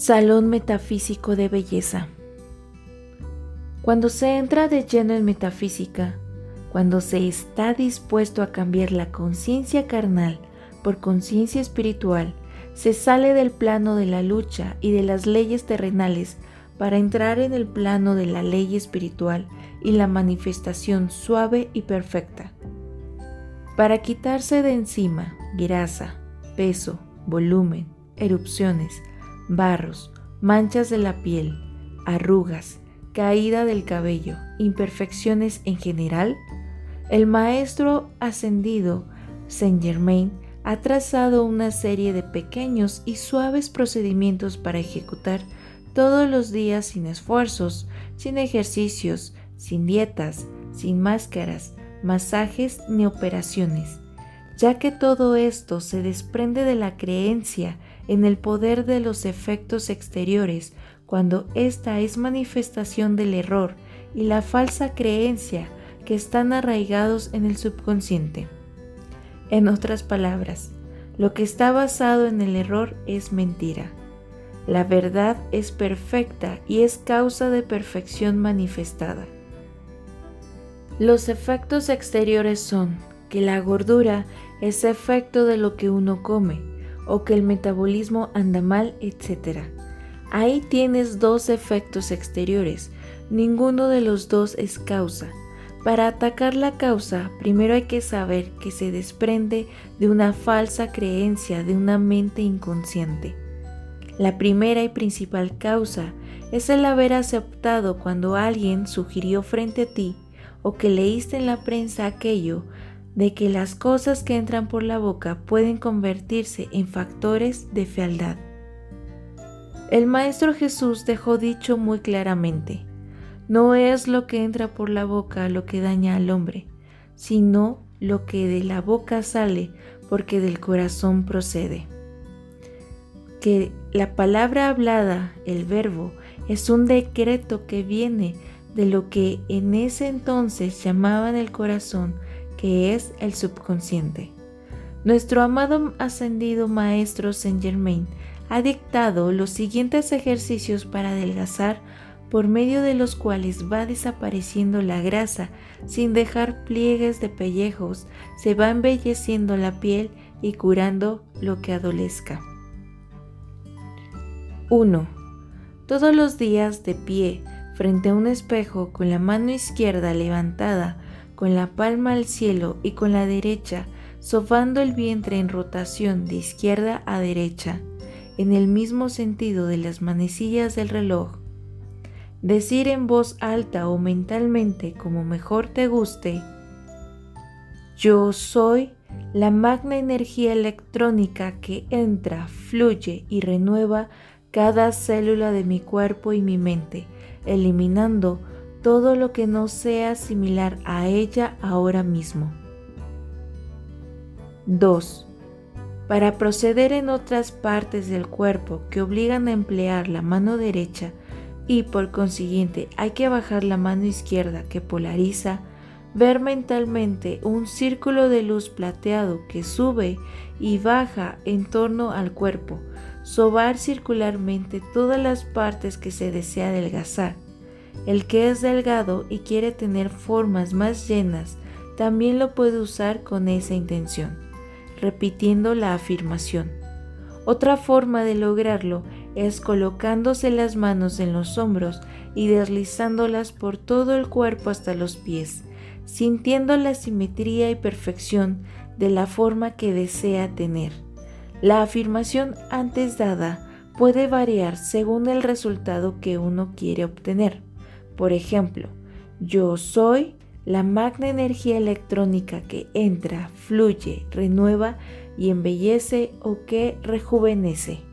Salón Metafísico de Belleza. Cuando se entra de lleno en metafísica, cuando se está dispuesto a cambiar la conciencia carnal por conciencia espiritual, se sale del plano de la lucha y de las leyes terrenales para entrar en el plano de la ley espiritual y la manifestación suave y perfecta. Para quitarse de encima grasa, peso, volumen, erupciones, barros, manchas de la piel, arrugas, caída del cabello, imperfecciones en general, el maestro ascendido Saint Germain ha trazado una serie de pequeños y suaves procedimientos para ejecutar todos los días sin esfuerzos, sin ejercicios, sin dietas, sin máscaras, masajes ni operaciones, ya que todo esto se desprende de la creencia en el poder de los efectos exteriores cuando ésta es manifestación del error y la falsa creencia que están arraigados en el subconsciente. En otras palabras, lo que está basado en el error es mentira. La verdad es perfecta y es causa de perfección manifestada. Los efectos exteriores son que la gordura es efecto de lo que uno come, o que el metabolismo anda mal, etc. Ahí tienes dos efectos exteriores, ninguno de los dos es causa. Para atacar la causa, primero hay que saber que se desprende de una falsa creencia de una mente inconsciente. La primera y principal causa es el haber aceptado cuando alguien sugirió frente a ti o que leíste en la prensa aquello de que las cosas que entran por la boca pueden convertirse en factores de fealdad. El Maestro Jesús dejó dicho muy claramente, no es lo que entra por la boca lo que daña al hombre, sino lo que de la boca sale porque del corazón procede. Que la palabra hablada, el verbo, es un decreto que viene de lo que en ese entonces llamaban el corazón que es el subconsciente. Nuestro amado ascendido Maestro Saint Germain ha dictado los siguientes ejercicios para adelgazar por medio de los cuales va desapareciendo la grasa sin dejar pliegues de pellejos, se va embelleciendo la piel y curando lo que adolezca. 1. Todos los días de pie, frente a un espejo con la mano izquierda levantada, con la palma al cielo y con la derecha sofando el vientre en rotación de izquierda a derecha, en el mismo sentido de las manecillas del reloj. Decir en voz alta o mentalmente como mejor te guste, yo soy la magna energía electrónica que entra, fluye y renueva cada célula de mi cuerpo y mi mente, eliminando todo lo que no sea similar a ella ahora mismo. 2. Para proceder en otras partes del cuerpo que obligan a emplear la mano derecha y por consiguiente hay que bajar la mano izquierda que polariza, ver mentalmente un círculo de luz plateado que sube y baja en torno al cuerpo, sobar circularmente todas las partes que se desea adelgazar el que es delgado y quiere tener formas más llenas también lo puede usar con esa intención, repitiendo la afirmación. Otra forma de lograrlo es colocándose las manos en los hombros y deslizándolas por todo el cuerpo hasta los pies, sintiendo la simetría y perfección de la forma que desea tener. La afirmación antes dada puede variar según el resultado que uno quiere obtener. Por ejemplo, yo soy la magna energía electrónica que entra, fluye, renueva y embellece o que rejuvenece.